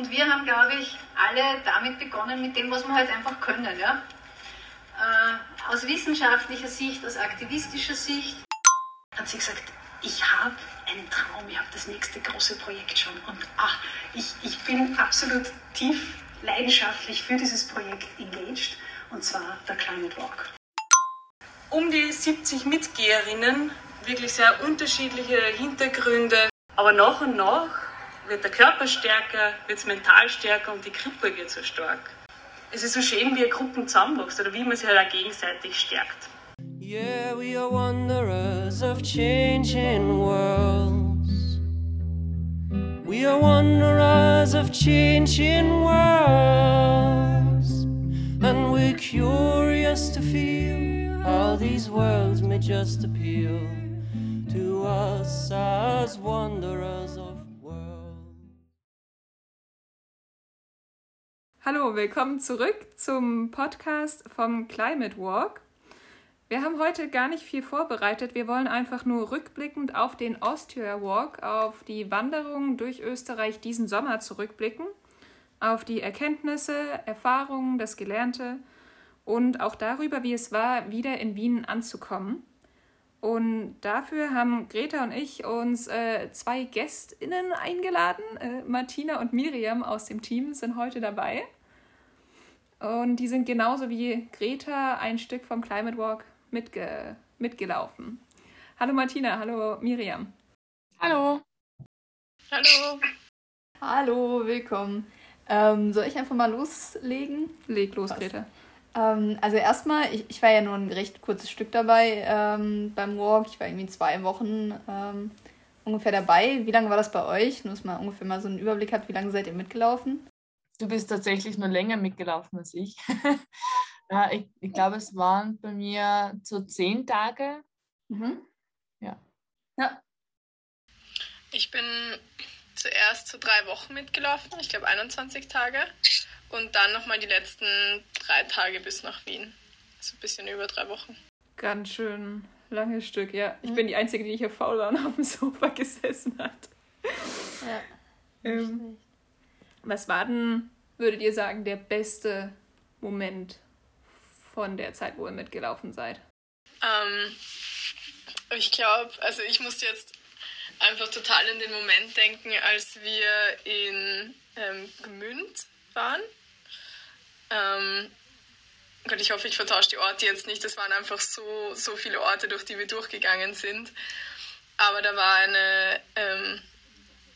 Und wir haben, glaube ich, alle damit begonnen, mit dem, was wir halt einfach können. Ja? Äh, aus wissenschaftlicher Sicht, aus aktivistischer Sicht hat sie gesagt, ich habe einen Traum, ich habe das nächste große Projekt schon. Und ach, ich, ich bin absolut tief leidenschaftlich für dieses Projekt engaged, und zwar der Climate Walk. Um die 70 Mitgeherinnen, wirklich sehr unterschiedliche Hintergründe, aber nach und nach wird der Körper stärker, wird es mental stärker und die Gruppe wird so stark. Es ist so schön, wie eine Gruppe zusammenwächst oder wie man sich halt auch gegenseitig stärkt. Yeah, we are wanderers of changing worlds. We are wanderers of changing worlds. And we're curious to feel how these worlds may just appeal to us as wanderers of Hallo, willkommen zurück zum Podcast vom Climate Walk. Wir haben heute gar nicht viel vorbereitet. Wir wollen einfach nur rückblickend auf den Austria Walk, auf die Wanderung durch Österreich diesen Sommer zurückblicken, auf die Erkenntnisse, Erfahrungen, das Gelernte und auch darüber, wie es war, wieder in Wien anzukommen. Und dafür haben Greta und ich uns äh, zwei GästInnen eingeladen. Äh, Martina und Miriam aus dem Team sind heute dabei. Und die sind genauso wie Greta ein Stück vom Climate Walk mitge mitgelaufen. Hallo Martina, hallo Miriam. Hallo. Hallo. Hallo, willkommen. Ähm, soll ich einfach mal loslegen? Leg los, Was? Greta. Ähm, also erstmal, ich, ich war ja nur ein recht kurzes Stück dabei ähm, beim Walk. Ich war irgendwie zwei Wochen ähm, ungefähr dabei. Wie lange war das bei euch? Nur dass man ungefähr mal so einen Überblick hat, wie lange seid ihr mitgelaufen? Du bist tatsächlich nur länger mitgelaufen als ich. ja, ich, ich glaube, es waren bei mir so zehn Tage. Mhm. Ja. ja. Ich bin zuerst so drei Wochen mitgelaufen, ich glaube 21 Tage und dann nochmal die letzten drei Tage bis nach Wien. Also ein bisschen über drei Wochen. Ganz schön langes Stück, ja. Ich mhm. bin die Einzige, die hier faul war und auf dem Sofa gesessen hat. Ja. Ähm, was war denn, würdet ihr sagen, der beste Moment von der Zeit, wo ihr mitgelaufen seid? Ähm, ich glaube, also ich musste jetzt einfach total in den Moment denken, als wir in ähm, Gmünd waren. Ähm, Gott, ich hoffe, ich vertausche die Orte jetzt nicht. Das waren einfach so, so viele Orte, durch die wir durchgegangen sind. Aber da war eine, ähm,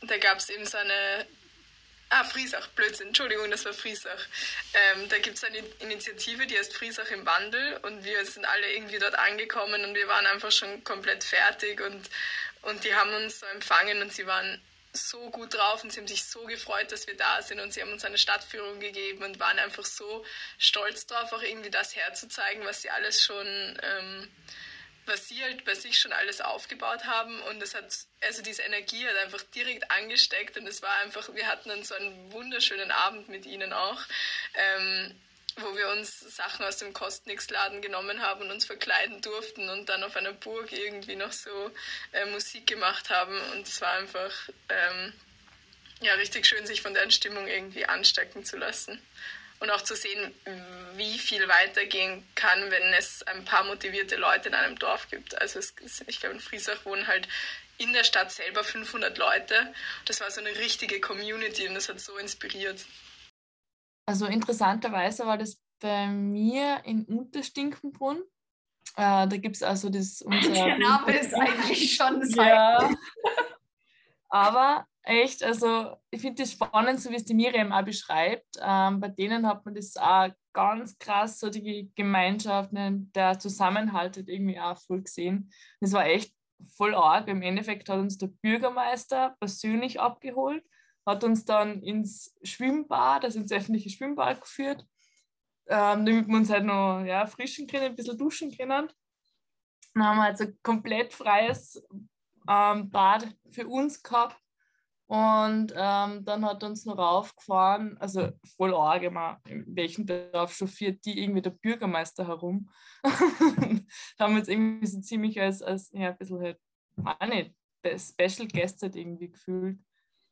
da gab es eben so eine, ah, Friesach, Blödsinn, Entschuldigung, das war Friesach. Ähm, da gibt es eine Initiative, die heißt Friesach im Wandel und wir sind alle irgendwie dort angekommen und wir waren einfach schon komplett fertig und, und die haben uns so empfangen und sie waren so gut drauf und sie haben sich so gefreut, dass wir da sind und sie haben uns eine Stadtführung gegeben und waren einfach so stolz drauf, auch irgendwie das herzuzeigen, was sie alles schon, ähm, was sie halt bei sich schon alles aufgebaut haben und es hat, also diese Energie hat einfach direkt angesteckt und es war einfach, wir hatten dann so einen wunderschönen Abend mit ihnen auch. Ähm, wo wir uns Sachen aus dem Kostnix-Laden genommen haben und uns verkleiden durften und dann auf einer Burg irgendwie noch so äh, Musik gemacht haben. Und es war einfach ähm, ja, richtig schön, sich von der Stimmung irgendwie anstecken zu lassen. Und auch zu sehen, wie viel weitergehen kann, wenn es ein paar motivierte Leute in einem Dorf gibt. Also es, ich glaube, in Friesach wohnen halt in der Stadt selber 500 Leute. Das war so eine richtige Community und das hat so inspiriert. Also interessanterweise war das bei mir in Unterstinkenbrunn. Äh, da gibt es also das. Unser Der Name ist eigentlich schon sehr. Ja. Aber echt, also ich finde das spannend, so wie es die Miriam auch beschreibt. Ähm, bei denen hat man das auch ganz krass, so die Gemeinschaft, ne, der Zusammenhalt hat irgendwie auch voll gesehen. Das war echt voll arg. Im Endeffekt hat uns der Bürgermeister persönlich abgeholt hat uns dann ins Schwimmbad, also ins öffentliche Schwimmbad geführt, ähm, damit wir uns halt noch ja, frischen können, ein bisschen duschen können. Dann haben wir halt so komplett freies ähm, Bad für uns gehabt. Und ähm, dann hat uns noch raufgefahren, also voll arg immer, in welchem Dorf chauffiert die irgendwie der Bürgermeister herum. haben wir uns irgendwie so ziemlich als, als ja, ein bisschen halt, auch nicht, Special Guest halt irgendwie gefühlt.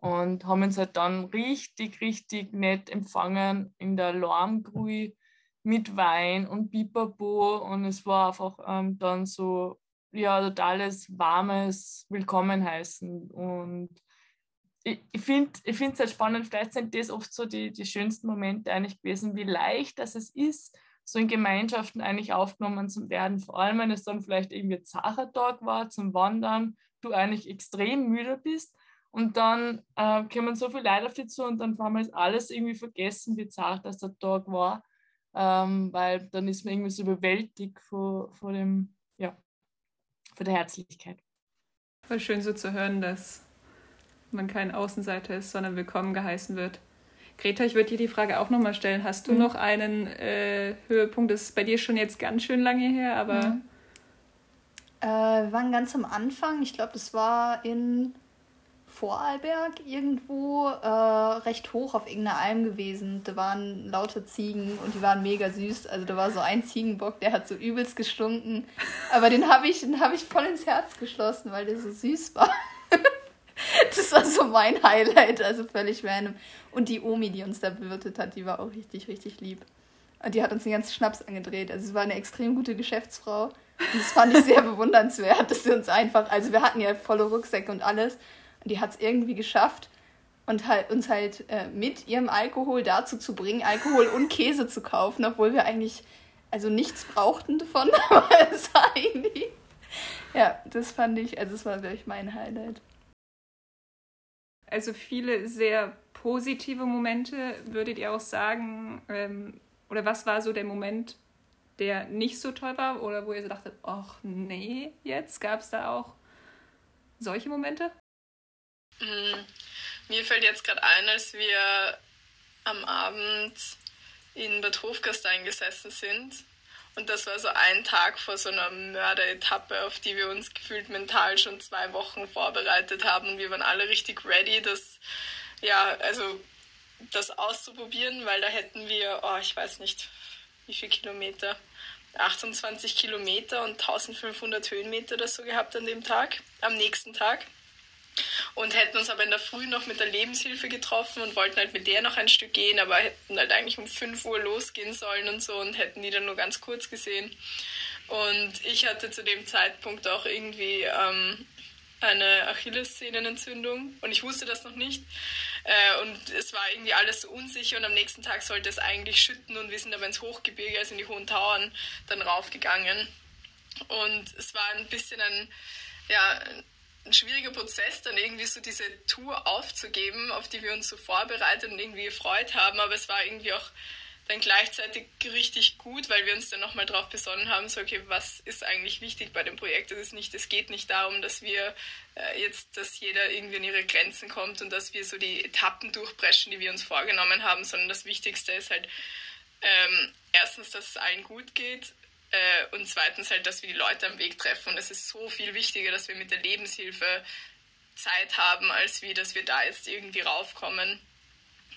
Und haben uns halt dann richtig, richtig nett empfangen in der Lormgrui mit Wein und Pipapo und es war einfach ähm, dann so, ja, totales warmes Willkommen heißen und ich, ich finde es halt spannend, vielleicht sind das oft so die, die schönsten Momente eigentlich gewesen, wie leicht das es ist, so in Gemeinschaften eigentlich aufgenommen zu werden, vor allem wenn es dann vielleicht irgendwie Zachertag war zum Wandern, du eigentlich extrem müde bist und dann äh, kommen so viele Leute auf dich zu und dann haben wir alles irgendwie vergessen, wie zart das der Tag war, ähm, weil dann ist man irgendwie so überwältigt vor, vor, dem, ja, vor der Herzlichkeit. Voll schön so zu hören, dass man kein Außenseiter ist, sondern willkommen geheißen wird. Greta, ich würde dir die Frage auch nochmal stellen. Hast du mhm. noch einen äh, Höhepunkt? Das ist bei dir schon jetzt ganz schön lange her, aber. Mhm. Äh, wir waren ganz am Anfang. Ich glaube, das war in Vorarlberg irgendwo äh, recht hoch auf irgendeiner Alm gewesen. Da waren lauter Ziegen und die waren mega süß. Also da war so ein Ziegenbock, der hat so übelst gestunken. Aber den habe ich, hab ich voll ins Herz geschlossen, weil der so süß war. das war so mein Highlight, also völlig random. Und die Omi, die uns da bewirtet hat, die war auch richtig, richtig lieb. Und die hat uns den ganzen Schnaps angedreht. Also es war eine extrem gute Geschäftsfrau. Und das fand ich sehr bewundernswert, dass sie uns einfach, also wir hatten ja volle Rucksäcke und alles. Die hat es irgendwie geschafft und halt, uns halt äh, mit ihrem Alkohol dazu zu bringen, Alkohol und Käse zu kaufen, obwohl wir eigentlich also nichts brauchten davon. Aber es war irgendwie. Ja, das fand ich, also es war wirklich mein Highlight. Also viele sehr positive Momente, würdet ihr auch sagen, ähm, oder was war so der Moment, der nicht so toll war oder wo ihr so dachtet, ach nee, jetzt gab es da auch solche Momente? Mhm. Mir fällt jetzt gerade ein, als wir am Abend in Bad Hofgastein gesessen sind. Und das war so ein Tag vor so einer Mörderetappe, auf die wir uns gefühlt mental schon zwei Wochen vorbereitet haben. Wir waren alle richtig ready, das, ja, also das auszuprobieren, weil da hätten wir, oh, ich weiß nicht, wie viele Kilometer, 28 Kilometer und 1500 Höhenmeter oder so gehabt an dem Tag, am nächsten Tag und hätten uns aber in der Früh noch mit der Lebenshilfe getroffen und wollten halt mit der noch ein Stück gehen, aber hätten halt eigentlich um 5 Uhr losgehen sollen und so und hätten die dann nur ganz kurz gesehen. Und ich hatte zu dem Zeitpunkt auch irgendwie ähm, eine Achillessehnenentzündung und ich wusste das noch nicht. Äh, und es war irgendwie alles so unsicher und am nächsten Tag sollte es eigentlich schütten und wir sind aber ins Hochgebirge, also in die Hohen Tauern, dann raufgegangen. Und es war ein bisschen ein, ja, ein schwieriger Prozess, dann irgendwie so diese Tour aufzugeben, auf die wir uns so vorbereitet und irgendwie gefreut haben. Aber es war irgendwie auch dann gleichzeitig richtig gut, weil wir uns dann nochmal darauf besonnen haben, so okay, was ist eigentlich wichtig bei dem Projekt? Es ist nicht, es geht nicht darum, dass wir äh, jetzt, dass jeder irgendwie an ihre Grenzen kommt und dass wir so die Etappen durchbrechen, die wir uns vorgenommen haben, sondern das Wichtigste ist halt ähm, erstens, dass es allen gut geht, äh, und zweitens halt, dass wir die Leute am Weg treffen. Und es ist so viel wichtiger, dass wir mit der Lebenshilfe Zeit haben, als wie, dass wir da jetzt irgendwie raufkommen.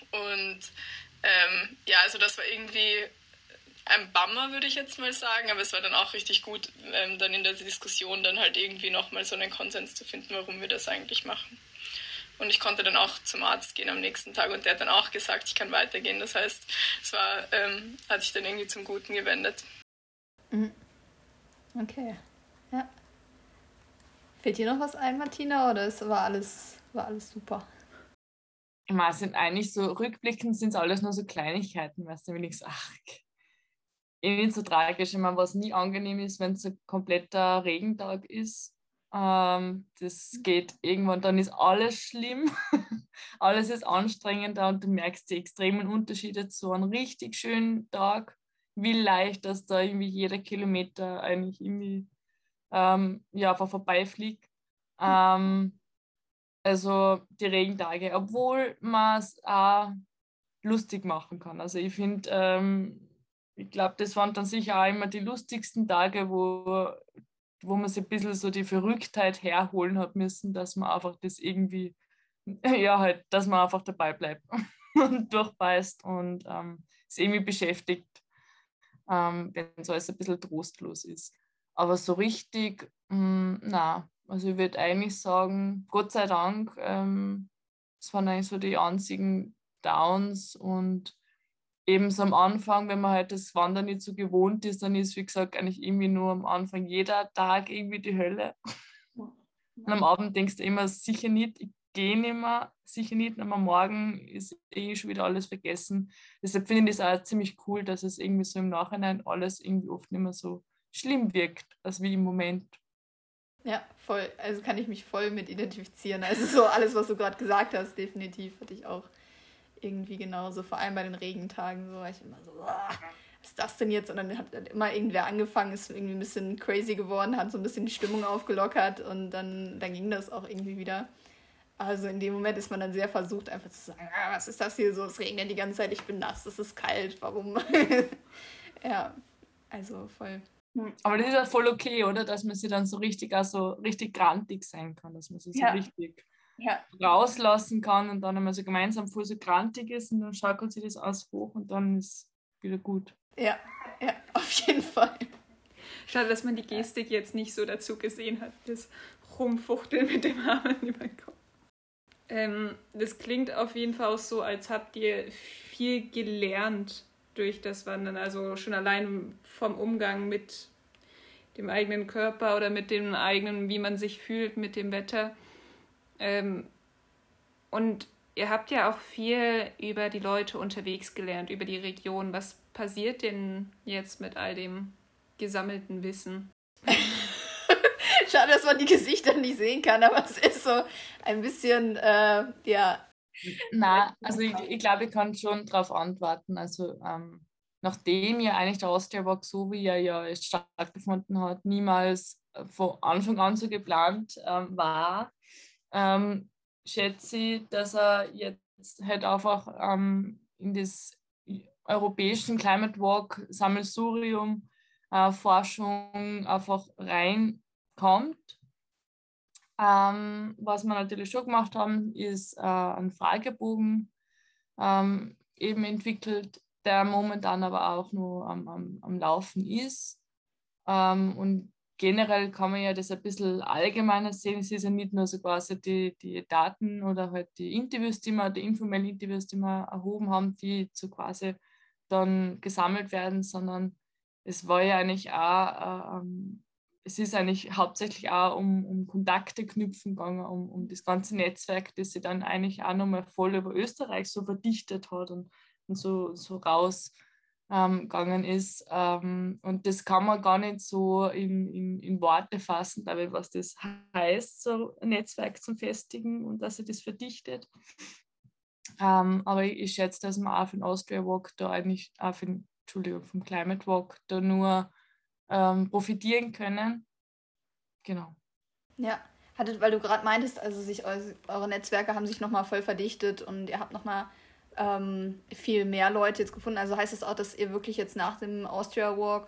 Und ähm, ja, also das war irgendwie ein Bummer, würde ich jetzt mal sagen, aber es war dann auch richtig gut, ähm, dann in der Diskussion dann halt irgendwie nochmal so einen Konsens zu finden, warum wir das eigentlich machen. Und ich konnte dann auch zum Arzt gehen am nächsten Tag und der hat dann auch gesagt, ich kann weitergehen. Das heißt, es war, ähm, hat sich dann irgendwie zum Guten gewendet. Mhm. Okay. Ja. Fehlt dir noch was ein, Martina, oder ist, war, alles, war alles super? Meine, sind eigentlich so, rückblickend sind es alles nur so Kleinigkeiten, weißt du, wenn ich sage, irgendwie so tragisch. Ich meine, was nie angenehm ist, wenn es ein kompletter Regentag ist. Ähm, das geht irgendwann, dann ist alles schlimm. alles ist anstrengender und du merkst die extremen Unterschiede zu einem richtig schönen Tag wie leicht, dass da irgendwie jeder Kilometer eigentlich irgendwie ähm, ja, einfach vorbeifliegt. Ähm, also die Regentage, obwohl man es auch lustig machen kann. Also ich finde, ähm, ich glaube, das waren dann sicher auch immer die lustigsten Tage, wo, wo man sich ein bisschen so die Verrücktheit herholen hat müssen, dass man einfach das irgendwie, ja halt, dass man einfach dabei bleibt und durchbeißt und ähm, es irgendwie beschäftigt ähm, wenn so alles ein bisschen trostlos ist. Aber so richtig, mh, hm, na, also ich würde eigentlich sagen, Gott sei Dank ähm, Das waren eigentlich so die einzigen Downs und eben so am Anfang, wenn man halt das Wandern nicht so gewohnt ist, dann ist, wie gesagt, eigentlich irgendwie nur am Anfang jeder Tag irgendwie die Hölle. Und am Abend denkst du immer, sicher nicht, ich gehe nicht mehr, sicher nicht, aber morgen ist eh schon wieder alles vergessen. Deshalb finde ich das auch ziemlich cool, dass es irgendwie so im Nachhinein alles irgendwie oft nicht mehr so schlimm wirkt, als wie im Moment. Ja, voll. Also kann ich mich voll mit identifizieren. Also so alles, was du gerade gesagt hast, definitiv hatte ich auch irgendwie genauso. Vor allem bei den Regentagen so war ich immer so, was ist das denn jetzt? Und dann hat immer irgendwer angefangen, ist irgendwie ein bisschen crazy geworden, hat so ein bisschen die Stimmung aufgelockert und dann, dann ging das auch irgendwie wieder. Also in dem Moment ist man dann sehr versucht, einfach zu sagen, ah, was ist das hier so? Es regnet die ganze Zeit, ich bin nass, es ist kalt, warum? ja, also voll. Hm. Aber das ist ja voll okay, oder? Dass man sie dann so richtig, also richtig grantig sein kann, dass man sie so ja. richtig ja. rauslassen kann und dann einmal so gemeinsam voll so grantig ist und dann schaukelt sie das aus hoch und dann ist wieder gut. Ja, ja, auf jeden Fall. Schade, dass man die Gestik jetzt nicht so dazu gesehen hat, das Rumfuchteln mit dem Arm über den Kopf. Ähm, das klingt auf jeden Fall auch so, als habt ihr viel gelernt durch das Wandern. Also schon allein vom Umgang mit dem eigenen Körper oder mit dem eigenen, wie man sich fühlt mit dem Wetter. Ähm, und ihr habt ja auch viel über die Leute unterwegs gelernt, über die Region. Was passiert denn jetzt mit all dem gesammelten Wissen? Schade, dass man die Gesichter nicht sehen kann, aber es ist so ein bisschen, äh, ja. Na, also ich, ich glaube, ich kann schon darauf antworten. Also ähm, nachdem ja eigentlich der Austria so wie er ja stattgefunden hat, niemals von Anfang an so geplant ähm, war, ähm, schätze ich, dass er jetzt halt einfach ähm, in das europäischen Climate Walk Sammelsurium äh, Forschung einfach reinkommt. Ähm, was wir natürlich schon gemacht haben, ist äh, einen Fragebogen ähm, eben entwickelt, der momentan aber auch nur am, am, am Laufen ist. Ähm, und generell kann man ja das ein bisschen allgemeiner sehen. Es ist ja nicht nur so quasi die, die Daten oder halt die Interviews, die wir, die informellen Interviews, die wir erhoben haben, die so quasi dann gesammelt werden, sondern es war ja eigentlich auch, äh, ähm, es ist eigentlich hauptsächlich auch um, um Kontakte knüpfen gegangen, um, um das ganze Netzwerk, das sich dann eigentlich auch nochmal voll über Österreich so verdichtet hat und, und so, so raus ähm, ist. Ähm, und das kann man gar nicht so in, in, in Worte fassen, glaube ich, was das heißt, so ein Netzwerk zum Festigen und dass sich das verdichtet. Ähm, aber ich, ich, schätze, dass man auch für den Austria Walk da eigentlich, auch für den, Entschuldigung, vom Climate Walk da nur ähm, profitieren können. Genau. Ja, hattet, weil du gerade meintest, also sich eure Netzwerke haben sich nochmal voll verdichtet und ihr habt nochmal ähm, viel mehr Leute jetzt gefunden. Also heißt es das auch, dass ihr wirklich jetzt nach dem Austria Walk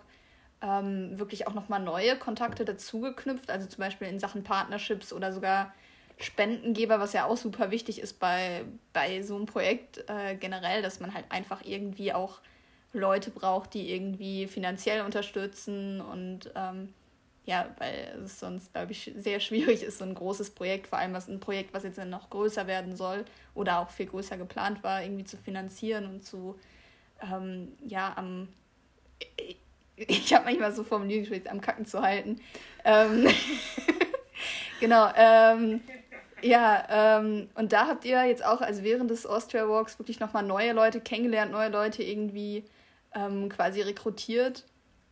ähm, wirklich auch nochmal neue Kontakte dazu geknüpft, also zum Beispiel in Sachen Partnerships oder sogar Spendengeber, was ja auch super wichtig ist bei, bei so einem Projekt äh, generell, dass man halt einfach irgendwie auch Leute braucht, die irgendwie finanziell unterstützen und ähm, ja, weil es sonst, glaube ich, sehr schwierig ist, so ein großes Projekt, vor allem was ein Projekt, was jetzt noch größer werden soll oder auch viel größer geplant war, irgendwie zu finanzieren und zu, ähm, ja, am, ich habe manchmal so Formulierungen am Kacken zu halten. Ähm, genau, ähm, ja, ähm, und da habt ihr jetzt auch, also während des Austria Walks, wirklich nochmal neue Leute kennengelernt, neue Leute irgendwie ähm, quasi rekrutiert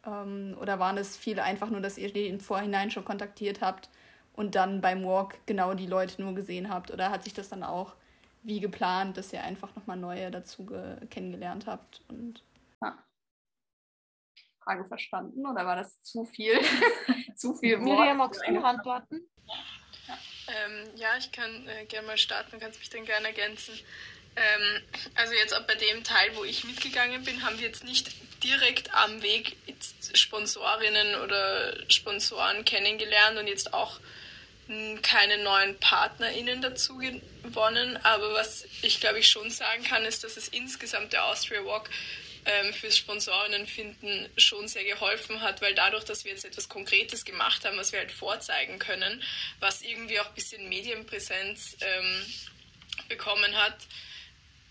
ähm, oder waren es viele einfach nur, dass ihr die im Vorhinein schon kontaktiert habt und dann beim Walk genau die Leute nur gesehen habt? Oder hat sich das dann auch wie geplant, dass ihr einfach nochmal neue dazu kennengelernt habt? Und ja. Frage verstanden oder war das zu viel? zu viel Wort? Miriam, magst du antworten? Ähm, ja, ich kann äh, gerne mal starten, du kannst mich dann gerne ergänzen. Ähm, also jetzt auch bei dem Teil, wo ich mitgegangen bin, haben wir jetzt nicht direkt am Weg Sponsorinnen oder Sponsoren kennengelernt und jetzt auch keine neuen PartnerInnen dazu gewonnen. Aber was ich glaube ich schon sagen kann, ist, dass es insgesamt der Austria Walk ähm, fürs Sponsorinnen finden schon sehr geholfen hat, weil dadurch, dass wir jetzt etwas Konkretes gemacht haben, was wir halt vorzeigen können, was irgendwie auch ein bisschen Medienpräsenz ähm, bekommen hat,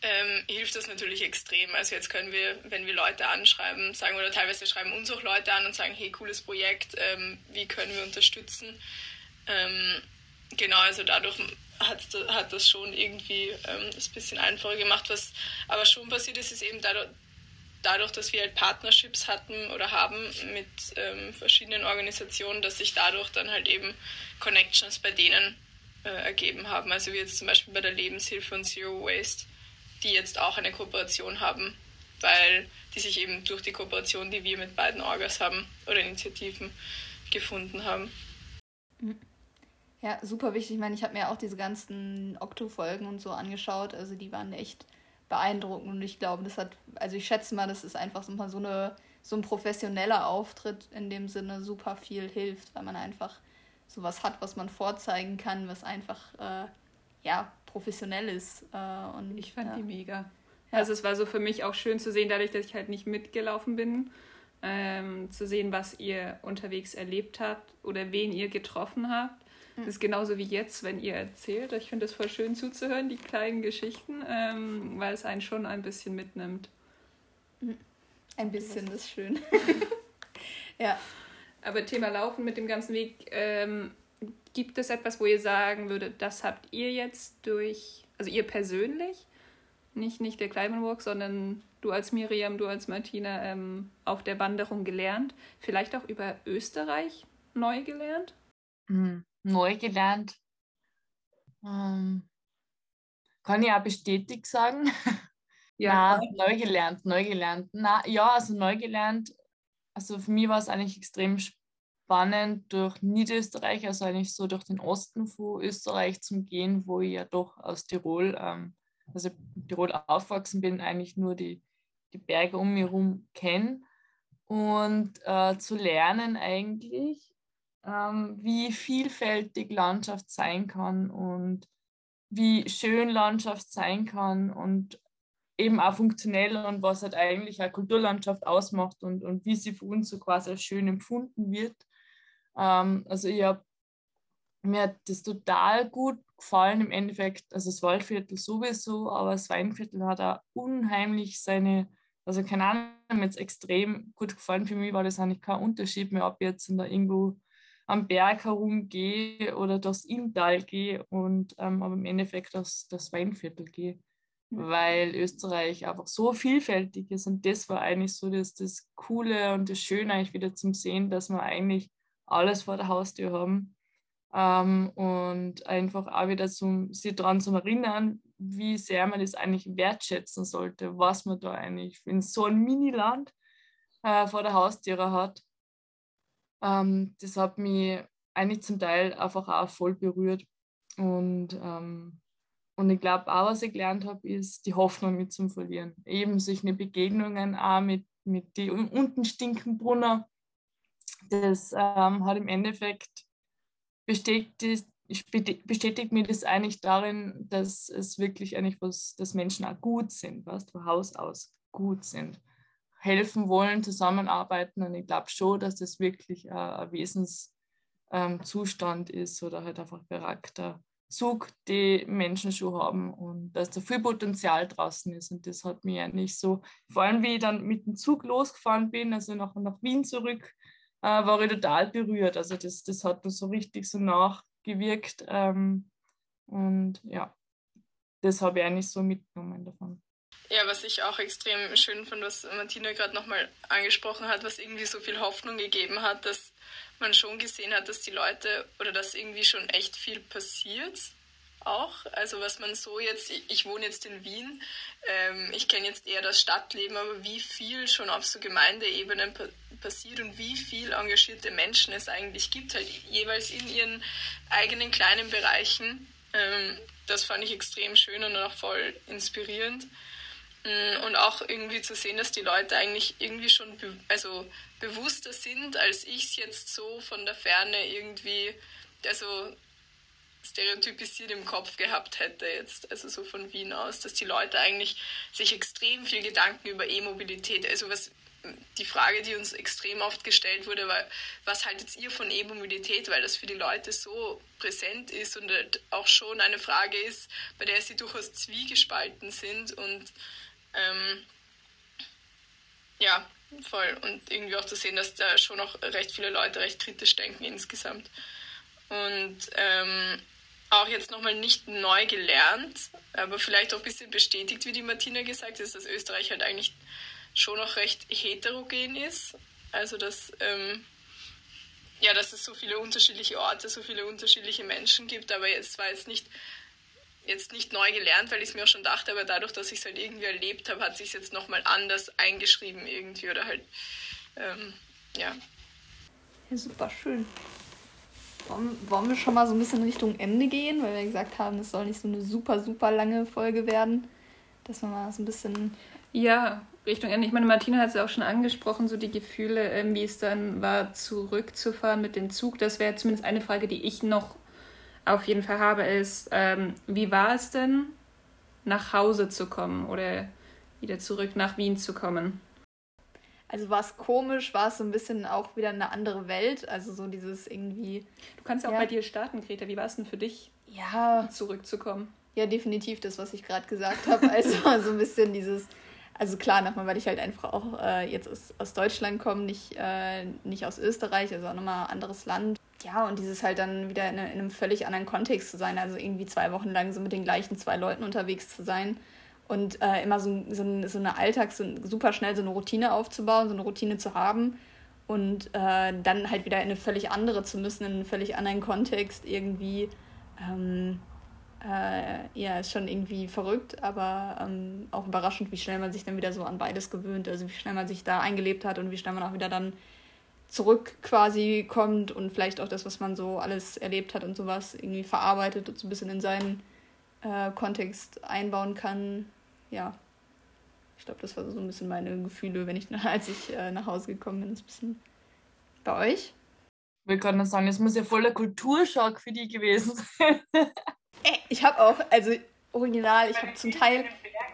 ähm, hilft das natürlich extrem. Also jetzt können wir, wenn wir Leute anschreiben, sagen oder teilweise schreiben uns auch Leute an und sagen, hey, cooles Projekt, ähm, wie können wir unterstützen? Ähm, genau, also dadurch hat, hat das schon irgendwie ähm, das bisschen einfacher gemacht. Was aber schon passiert ist, ist eben dadurch, dadurch dass wir halt Partnerships hatten oder haben mit ähm, verschiedenen Organisationen, dass sich dadurch dann halt eben Connections bei denen äh, ergeben haben. Also wie jetzt zum Beispiel bei der Lebenshilfe und Zero Waste, die jetzt auch eine Kooperation haben, weil die sich eben durch die Kooperation, die wir mit beiden Orgas haben oder Initiativen gefunden haben. Mhm. Ja, super wichtig. Ich meine, ich habe mir auch diese ganzen Okto-Folgen und so angeschaut. Also die waren echt beeindruckend und ich glaube, das hat, also ich schätze mal, das ist einfach so, mal so, eine, so ein professioneller Auftritt in dem Sinne super viel hilft, weil man einfach sowas hat, was man vorzeigen kann, was einfach äh, ja professionell ist. Äh, und ich fand ja. die mega. Ja. Also es war so für mich auch schön zu sehen, dadurch, dass ich halt nicht mitgelaufen bin, ähm, zu sehen, was ihr unterwegs erlebt habt oder wen ihr getroffen habt das ist genauso wie jetzt, wenn ihr erzählt. Ich finde es voll schön zuzuhören, die kleinen Geschichten, ähm, weil es einen schon ein bisschen mitnimmt. Ein bisschen ist schön. ja. Aber Thema Laufen mit dem ganzen Weg, ähm, gibt es etwas, wo ihr sagen würdet, das habt ihr jetzt durch, also ihr persönlich, nicht, nicht der Climate Walk, sondern du als Miriam, du als Martina ähm, auf der Wanderung gelernt, vielleicht auch über Österreich neu gelernt? Mhm neu gelernt. Ähm, kann ich auch bestätigt sagen. Ja, Nein, neu gelernt, neu gelernt. Na, ja, also neu gelernt. Also für mich war es eigentlich extrem spannend, durch Niederösterreich, also eigentlich so durch den Osten von Österreich zu gehen, wo ich ja doch aus Tirol, ähm, also Tirol aufgewachsen bin, eigentlich nur die, die Berge um mich herum kenne. Und äh, zu lernen eigentlich, ähm, wie vielfältig Landschaft sein kann und wie schön Landschaft sein kann und eben auch funktionell und was halt eigentlich eine Kulturlandschaft ausmacht und, und wie sie für uns so quasi schön empfunden wird. Ähm, also ich habe mir hat das total gut gefallen im Endeffekt, also das Waldviertel sowieso, aber das Weinviertel hat auch unheimlich seine, also keine Ahnung, mir jetzt extrem gut gefallen. Für mich war das eigentlich kein Unterschied mehr, ob ich jetzt in da irgendwo am Berg herumgehe oder das Inntal gehe und ähm, aber im Endeffekt das, das Weinviertel gehe, mhm. weil Österreich einfach so vielfältig ist und das war eigentlich so das, das Coole und das Schöne eigentlich wieder zum Sehen, dass wir eigentlich alles vor der Haustür haben ähm, und einfach auch wieder zum, sich daran zu erinnern, wie sehr man das eigentlich wertschätzen sollte, was man da eigentlich in so einem Miniland äh, vor der Haustür hat ähm, das hat mich eigentlich zum Teil einfach auch voll berührt. Und, ähm, und ich glaube auch, was ich gelernt habe, ist die Hoffnung nicht zum Verlieren. Eben solche Begegnungen auch mit, mit die unten Stinkenbrunner. Das ähm, hat im Endeffekt bestätigt, bestätigt mir das eigentlich darin, dass es wirklich eigentlich was, dass Menschen auch gut sind, was von Haus aus gut sind helfen wollen, zusammenarbeiten. Und ich glaube schon, dass das wirklich ein Wesenszustand ähm, ist oder halt einfach Charakterzug, die Menschen schon haben und dass da viel Potenzial draußen ist. Und das hat mich eigentlich so, vor allem wie ich dann mit dem Zug losgefahren bin, also nach, nach Wien zurück, äh, war ich total berührt. Also das, das hat mir so richtig so nachgewirkt. Ähm, und ja, das habe ich eigentlich so mitgenommen davon. Ja, was ich auch extrem schön fand, was Martina gerade nochmal angesprochen hat, was irgendwie so viel Hoffnung gegeben hat, dass man schon gesehen hat, dass die Leute oder dass irgendwie schon echt viel passiert auch. Also was man so jetzt, ich wohne jetzt in Wien, ähm, ich kenne jetzt eher das Stadtleben, aber wie viel schon auf so Gemeindeebenen pa passiert und wie viel engagierte Menschen es eigentlich gibt, halt jeweils in ihren eigenen kleinen Bereichen. Ähm, das fand ich extrem schön und auch voll inspirierend. Mm, und auch irgendwie zu sehen, dass die Leute eigentlich irgendwie schon be also bewusster sind, als ich es jetzt so von der Ferne irgendwie, also stereotypisiert im Kopf gehabt hätte jetzt, also so von Wien aus, dass die Leute eigentlich sich extrem viel Gedanken über E-Mobilität, also was die Frage, die uns extrem oft gestellt wurde, war, was haltet ihr von E-Mobilität, weil das für die Leute so präsent ist und halt auch schon eine Frage ist, bei der sie durchaus zwiegespalten sind und ähm, ja, voll. Und irgendwie auch zu sehen, dass da schon noch recht viele Leute recht kritisch denken insgesamt. Und ähm, auch jetzt nochmal nicht neu gelernt, aber vielleicht auch ein bisschen bestätigt, wie die Martina gesagt hat, dass Österreich halt eigentlich schon noch recht heterogen ist. Also dass, ähm, ja, dass es so viele unterschiedliche Orte, so viele unterschiedliche Menschen gibt, aber es war jetzt nicht jetzt nicht neu gelernt, weil ich es mir auch schon dachte, aber dadurch, dass ich es halt irgendwie erlebt habe, hat sich es jetzt nochmal anders eingeschrieben irgendwie oder halt, ähm, ja. Ja, super schön. Wollen, wollen wir schon mal so ein bisschen Richtung Ende gehen, weil wir gesagt haben, es soll nicht so eine super, super lange Folge werden, dass wir mal so ein bisschen. Ja, Richtung Ende. Ich meine, Martina hat es ja auch schon angesprochen, so die Gefühle, ähm, wie es dann war, zurückzufahren mit dem Zug. Das wäre zumindest eine Frage, die ich noch auf jeden Fall habe, ist, ähm, wie war es denn, nach Hause zu kommen oder wieder zurück nach Wien zu kommen? Also war es komisch, war es so ein bisschen auch wieder eine andere Welt, also so dieses irgendwie. Du kannst ja auch bei dir starten, Greta. Wie war es denn für dich, ja. zurückzukommen? Ja, definitiv das, was ich gerade gesagt habe. Also so ein bisschen dieses, also klar, nochmal, weil ich halt einfach auch äh, jetzt aus, aus Deutschland komme, nicht, äh, nicht aus Österreich, also auch nochmal ein anderes Land. Ja, und dieses halt dann wieder in, in, einem völlig anderen Kontext zu sein, also irgendwie zwei Wochen lang so mit den gleichen zwei Leuten unterwegs zu sein und äh, immer so, so, so eine Alltags-, so super schnell so eine Routine aufzubauen, so eine Routine zu haben und äh, dann halt wieder in eine völlig andere zu müssen, in einen völlig anderen Kontext irgendwie. Ähm, äh, ja, ist schon irgendwie verrückt, aber ähm, auch überraschend, wie schnell man sich dann wieder so an beides gewöhnt, also wie schnell man sich da eingelebt hat und wie schnell man auch wieder dann zurück quasi kommt und vielleicht auch das, was man so alles erlebt hat und sowas irgendwie verarbeitet und so ein bisschen in seinen äh, Kontext einbauen kann ja, ich glaube, das war so ein bisschen meine Gefühle, wenn ich, als ich äh, nach Hause gekommen bin. Das bisschen bei euch. Ich will gerade noch sagen, es muss ja voller Kulturschock für die gewesen sein. Ich habe auch, also original, ich habe zum Teil,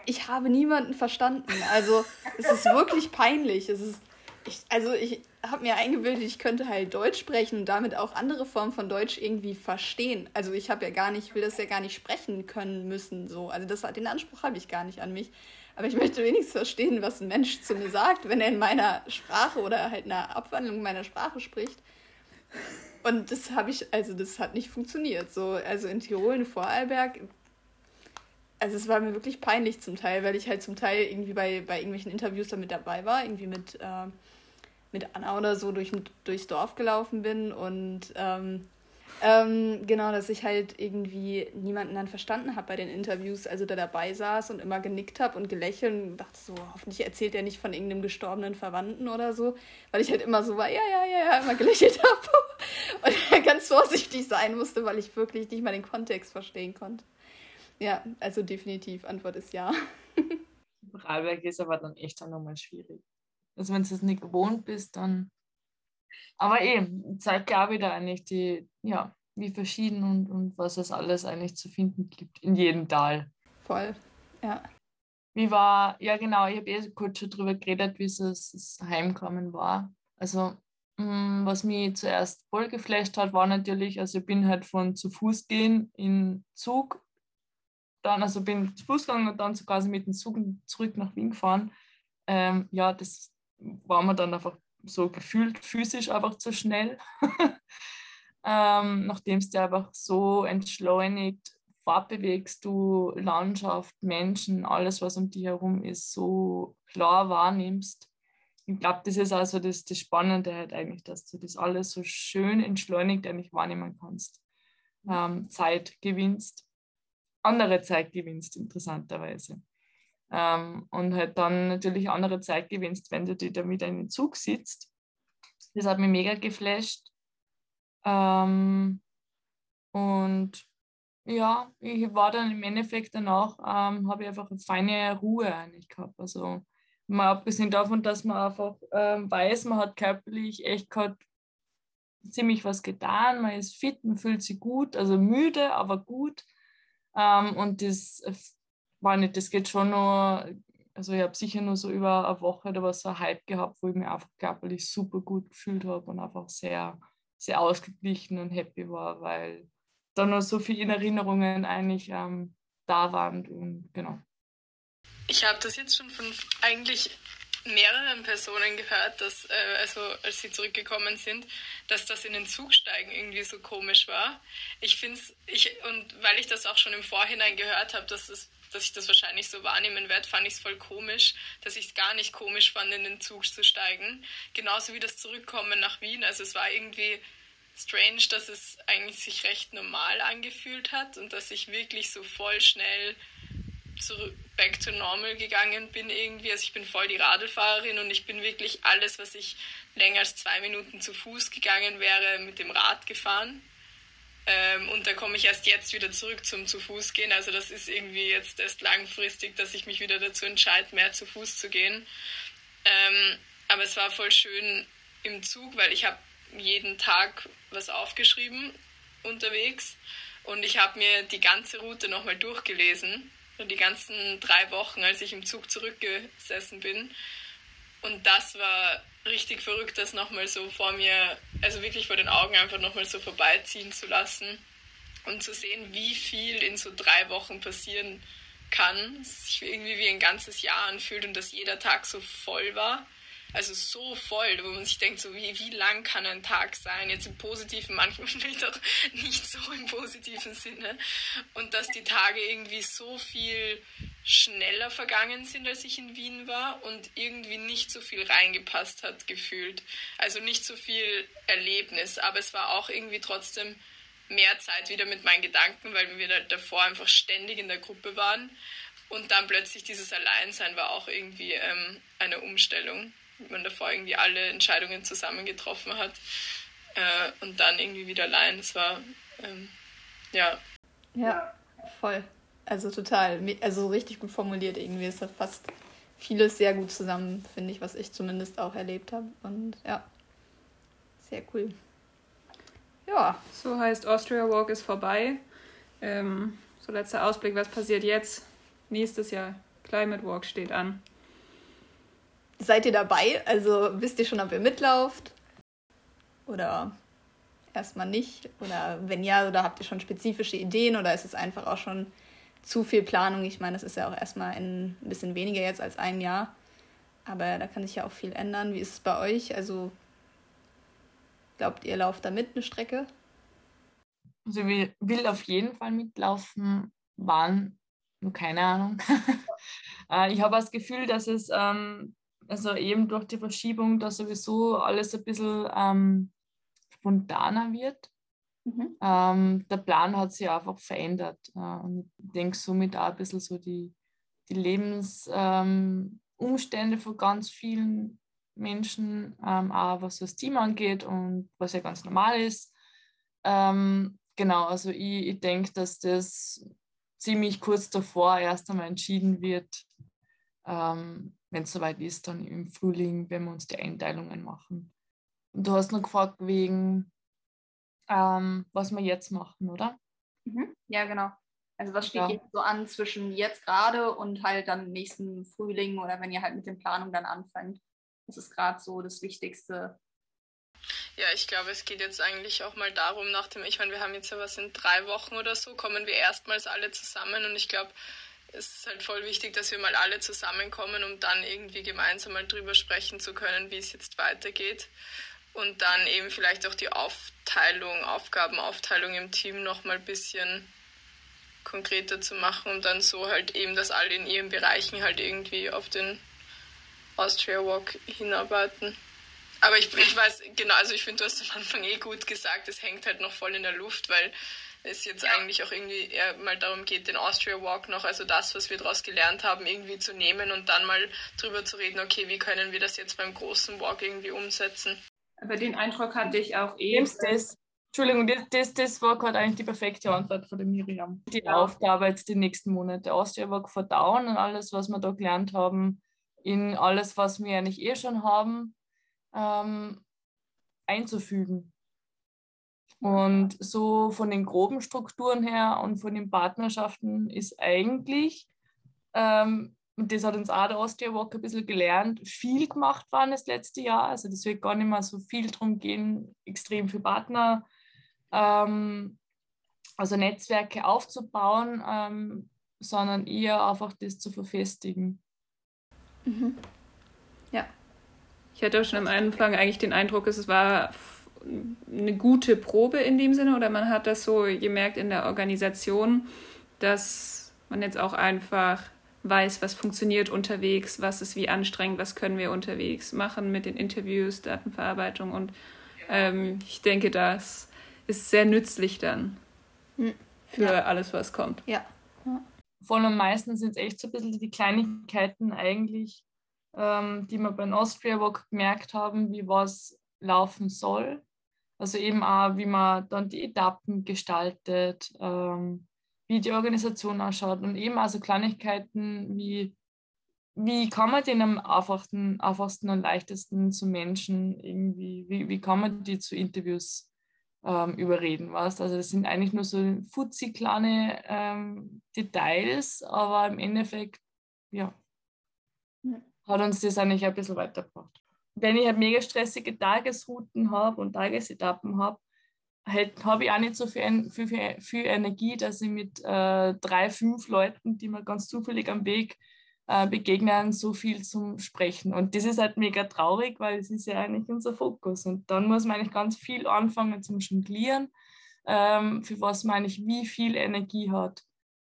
ich habe niemanden verstanden. Also es ist wirklich peinlich. Es ist, ich, also ich habe mir eingebildet, ich könnte halt Deutsch sprechen und damit auch andere Formen von Deutsch irgendwie verstehen. Also ich habe ja gar nicht, will das ja gar nicht sprechen können müssen. So. Also das, den Anspruch habe ich gar nicht an mich. Aber ich möchte wenigstens verstehen, was ein Mensch zu mir sagt, wenn er in meiner Sprache oder halt einer Abwandlung meiner Sprache spricht. Und das habe ich, also das hat nicht funktioniert. So, also in Tirol, in Vorarlberg, also es war mir wirklich peinlich zum Teil, weil ich halt zum Teil irgendwie bei, bei irgendwelchen Interviews damit dabei war, irgendwie mit äh, mit Anna oder so durch, durchs Dorf gelaufen bin und ähm, ähm, genau, dass ich halt irgendwie niemanden dann verstanden habe bei den Interviews, also da dabei saß und immer genickt habe und gelächelt und dachte so, hoffentlich erzählt er nicht von irgendeinem gestorbenen Verwandten oder so, weil ich halt immer so war, ja, ja, ja, ja, immer gelächelt habe und ganz vorsichtig sein musste, weil ich wirklich nicht mal den Kontext verstehen konnte. Ja, also definitiv, Antwort ist ja. Vorarlberg ist aber dann echt auch nochmal schwierig. Also wenn du es nicht gewohnt bist, dann. Aber eben, zeigt auch wieder eigentlich die, ja, wie verschieden und, und was es alles eigentlich zu finden gibt in jedem Tal. Voll, ja. Wie war, ja genau, ich habe eh kurz schon drüber geredet, wie es das Heimkommen war. Also, mh, mm, was mich zuerst voll geflasht hat, war natürlich, also ich bin halt von zu Fuß gehen in Zug, dann, also bin zu Fuß gegangen und dann so quasi mit dem Zug zurück nach Wien gefahren. Ähm, ja, das war man dann einfach so gefühlt physisch einfach zu schnell. ähm, nachdem es dir einfach so entschleunigt fortbewegst, du Landschaft, Menschen, alles, was um dich herum ist, so klar wahrnimmst. Ich glaube, das ist also das, das Spannende halt eigentlich, dass du das alles so schön entschleunigt eigentlich wahrnehmen kannst. Ähm, Zeit gewinnst, andere Zeit gewinnst, interessanterweise. Ähm, und halt dann natürlich andere Zeit gewinnst, wenn du dir da wieder in den Zug sitzt. Das hat mich mega geflasht. Ähm, und ja, ich war dann im Endeffekt danach, ähm, habe ich einfach eine feine Ruhe eigentlich gehabt. Also mal abgesehen davon, dass man einfach ähm, weiß, man hat körperlich echt gerade ziemlich was getan, man ist fit, man fühlt sich gut, also müde, aber gut. Ähm, und das war nicht, das geht schon nur also ich habe sicher nur so über eine Woche oder was so ein Hype gehabt, wo ich mich einfach körperlich super gut gefühlt habe und einfach sehr, sehr ausgeglichen und happy war, weil da noch so viele Erinnerungen eigentlich ähm, da waren und genau. Ich habe das jetzt schon von eigentlich mehreren Personen gehört, dass, äh, also als sie zurückgekommen sind, dass das in den Zug steigen irgendwie so komisch war. Ich finde es, ich, und weil ich das auch schon im Vorhinein gehört habe, dass, das, dass ich das wahrscheinlich so wahrnehmen werde, fand ich es voll komisch, dass ich es gar nicht komisch fand, in den Zug zu steigen. Genauso wie das Zurückkommen nach Wien. Also es war irgendwie strange, dass es eigentlich sich recht normal angefühlt hat und dass ich wirklich so voll schnell zurück back to normal gegangen bin irgendwie. Also ich bin voll die Radlfahrerin und ich bin wirklich alles, was ich länger als zwei Minuten zu Fuß gegangen wäre, mit dem Rad gefahren. Ähm, und da komme ich erst jetzt wieder zurück zum zu Fuß gehen. Also das ist irgendwie jetzt erst langfristig, dass ich mich wieder dazu entscheide, mehr zu Fuß zu gehen. Ähm, aber es war voll schön im Zug, weil ich habe jeden Tag was aufgeschrieben unterwegs und ich habe mir die ganze Route nochmal durchgelesen die ganzen drei Wochen, als ich im Zug zurückgesessen bin. Und das war richtig verrückt, das nochmal so vor mir, also wirklich vor den Augen einfach nochmal so vorbeiziehen zu lassen und zu sehen, wie viel in so drei Wochen passieren kann, sich irgendwie wie ein ganzes Jahr anfühlt und dass jeder Tag so voll war also so voll, wo man sich denkt, so wie, wie lang kann ein Tag sein? Jetzt im positiven, manchmal vielleicht auch nicht so im positiven Sinne. Und dass die Tage irgendwie so viel schneller vergangen sind, als ich in Wien war und irgendwie nicht so viel reingepasst hat, gefühlt. Also nicht so viel Erlebnis, aber es war auch irgendwie trotzdem mehr Zeit wieder mit meinen Gedanken, weil wir davor einfach ständig in der Gruppe waren. Und dann plötzlich dieses Alleinsein war auch irgendwie ähm, eine Umstellung man davor irgendwie alle Entscheidungen zusammen getroffen hat äh, und dann irgendwie wieder allein. Das war, ähm, ja. Ja, voll. Also total, also richtig gut formuliert irgendwie. Es hat fast vieles sehr gut zusammen, finde ich, was ich zumindest auch erlebt habe. Und ja, sehr cool. Ja. So heißt Austria Walk ist vorbei. Ähm, so letzter Ausblick, was passiert jetzt? Nächstes Jahr Climate Walk steht an. Seid ihr dabei? Also wisst ihr schon, ob ihr mitlauft? Oder erstmal nicht? Oder wenn ja, oder habt ihr schon spezifische Ideen oder ist es einfach auch schon zu viel Planung? Ich meine, es ist ja auch erstmal ein bisschen weniger jetzt als ein Jahr. Aber da kann sich ja auch viel ändern. Wie ist es bei euch? Also glaubt ihr, lauft da mit eine Strecke? Also ich will auf jeden Fall mitlaufen. Wann? Keine Ahnung. Äh, ich habe das Gefühl, dass es ähm, also eben durch die Verschiebung, dass sowieso alles ein bisschen ähm, spontaner wird. Mhm. Ähm, der Plan hat sich einfach verändert. Äh, und ich denke somit auch ein bisschen so die, die Lebensumstände ähm, von ganz vielen Menschen, ähm, auch was das Team angeht und was ja ganz normal ist. Ähm, genau, also ich, ich denke, dass das ziemlich kurz davor erst einmal entschieden wird, ähm, wenn es soweit ist, dann im Frühling, wenn wir uns die Einteilungen machen. Und du hast noch gefragt wegen, ähm, was wir jetzt machen, oder? Mhm. Ja, genau. Also was steht ja. jetzt so an zwischen jetzt gerade und halt dann nächsten Frühling oder wenn ihr halt mit den Planungen dann anfängt? Das ist gerade so das Wichtigste. Ja, ich glaube, es geht jetzt eigentlich auch mal darum, nach dem, ich meine, wir haben jetzt ja was in drei Wochen oder so, kommen wir erstmals alle zusammen und ich glaube, es ist halt voll wichtig, dass wir mal alle zusammenkommen, um dann irgendwie gemeinsam mal drüber sprechen zu können, wie es jetzt weitergeht. Und dann eben vielleicht auch die Aufteilung, Aufgabenaufteilung im Team noch mal ein bisschen konkreter zu machen, um dann so halt eben, dass alle in ihren Bereichen halt irgendwie auf den Austria Walk hinarbeiten. Aber ich, ich weiß, genau, also ich finde, du hast am Anfang eh gut gesagt, es hängt halt noch voll in der Luft, weil es jetzt eigentlich auch irgendwie eher mal darum geht, den Austria Walk noch, also das, was wir daraus gelernt haben, irgendwie zu nehmen und dann mal drüber zu reden, okay, wie können wir das jetzt beim großen Walk irgendwie umsetzen. Aber den Eindruck hatte ich auch eh. Das, Entschuldigung, das, das, das war gerade eigentlich die perfekte Antwort von der Miriam. Die ja. Aufgabe jetzt die nächsten Monate. Austria Walk verdauen und alles, was wir da gelernt haben, in alles, was wir eigentlich eh schon haben, ähm, einzufügen. Und so von den groben Strukturen her und von den Partnerschaften ist eigentlich ähm, und das hat uns auch der Austria Walk ein bisschen gelernt, viel gemacht waren das letzte Jahr. Also das wird gar nicht mehr so viel darum gehen, extrem viele Partner, ähm, also Netzwerke aufzubauen, ähm, sondern eher einfach das zu verfestigen. Mhm. Ja. Ich hatte auch schon am Anfang eigentlich den Eindruck, es war eine gute Probe in dem Sinne oder man hat das so gemerkt in der Organisation, dass man jetzt auch einfach weiß, was funktioniert unterwegs, was ist wie anstrengend, was können wir unterwegs machen mit den Interviews, Datenverarbeitung und ähm, ich denke, das ist sehr nützlich dann hm. für ja. alles, was kommt. Ja. ja. Vor allem meistens sind es echt so ein bisschen die Kleinigkeiten eigentlich, ähm, die wir beim Austria Walk gemerkt haben, wie was laufen soll. Also eben auch, wie man dann die Etappen gestaltet, ähm, wie die Organisation ausschaut und eben also Kleinigkeiten wie, wie kann man den am einfachsten, einfachsten und leichtesten zu Menschen irgendwie, wie, wie kann man die zu Interviews ähm, überreden, weißt? Also das sind eigentlich nur so futzi kleine ähm, Details, aber im Endeffekt, ja, hat uns das eigentlich ein bisschen weitergebracht. Wenn ich halt mega stressige Tagesrouten habe und Tagesetappen habe, halt, habe ich auch nicht so viel, viel, viel Energie, dass ich mit äh, drei, fünf Leuten, die mir ganz zufällig am Weg äh, begegnen, so viel zum Sprechen. Und das ist halt mega traurig, weil es ist ja eigentlich unser Fokus. Und dann muss man eigentlich ganz viel anfangen zum Jonglieren, ähm, für was man eigentlich wie viel Energie hat.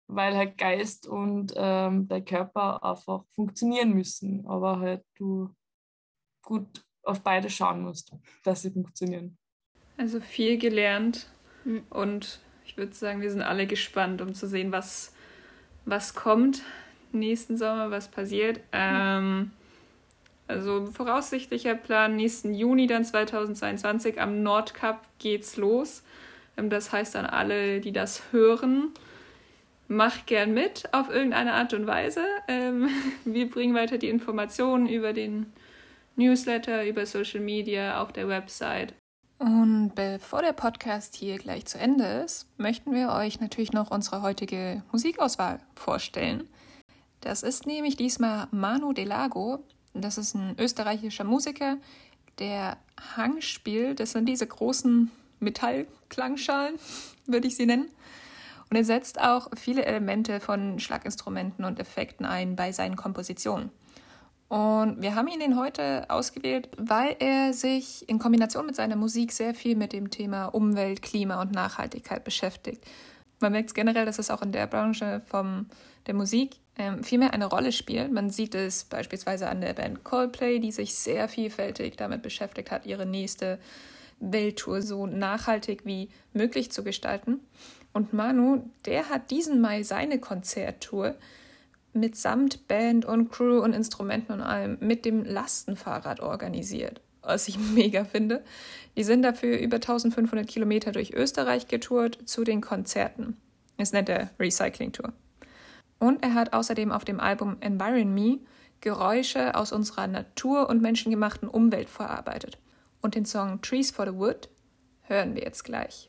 Weil halt Geist und ähm, der Körper einfach funktionieren müssen, aber halt du gut auf beide schauen musst, dass sie funktionieren. Also viel gelernt mhm. und ich würde sagen, wir sind alle gespannt, um zu sehen, was, was kommt nächsten Sommer, was passiert. Mhm. Ähm, also voraussichtlicher Plan nächsten Juni dann 2022 am Nordcup geht's los. Ähm, das heißt an alle, die das hören, macht gern mit auf irgendeine Art und Weise. Ähm, wir bringen weiter die Informationen über den Newsletter, über Social Media, auf der Website. Und bevor der Podcast hier gleich zu Ende ist, möchten wir euch natürlich noch unsere heutige Musikauswahl vorstellen. Das ist nämlich diesmal Manu Delago. Das ist ein österreichischer Musiker, der Hang spielt. Das sind diese großen Metallklangschalen, würde ich sie nennen. Und er setzt auch viele Elemente von Schlaginstrumenten und Effekten ein bei seinen Kompositionen. Und wir haben ihn heute ausgewählt, weil er sich in Kombination mit seiner Musik sehr viel mit dem Thema Umwelt, Klima und Nachhaltigkeit beschäftigt. Man merkt generell, dass es auch in der Branche vom, der Musik ähm, viel mehr eine Rolle spielt. Man sieht es beispielsweise an der Band Coldplay, die sich sehr vielfältig damit beschäftigt hat, ihre nächste Welttour so nachhaltig wie möglich zu gestalten. Und Manu, der hat diesen Mai seine Konzerttour mitsamt Band und Crew und Instrumenten und allem mit dem Lastenfahrrad organisiert, was ich mega finde. Die sind dafür über 1500 Kilometer durch Österreich getourt zu den Konzerten. Ist nicht der Recycling Tour. Und er hat außerdem auf dem Album Environ Me Geräusche aus unserer Natur und menschengemachten Umwelt verarbeitet. Und den Song Trees for the Wood hören wir jetzt gleich.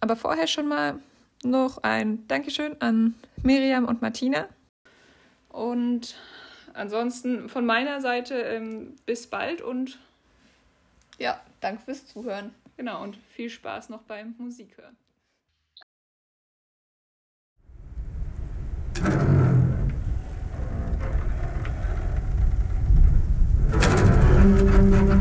Aber vorher schon mal noch ein Dankeschön an Miriam und Martina und ansonsten von meiner Seite ähm, bis bald und ja, danke fürs Zuhören. Genau, und viel Spaß noch beim Musikhören. Thank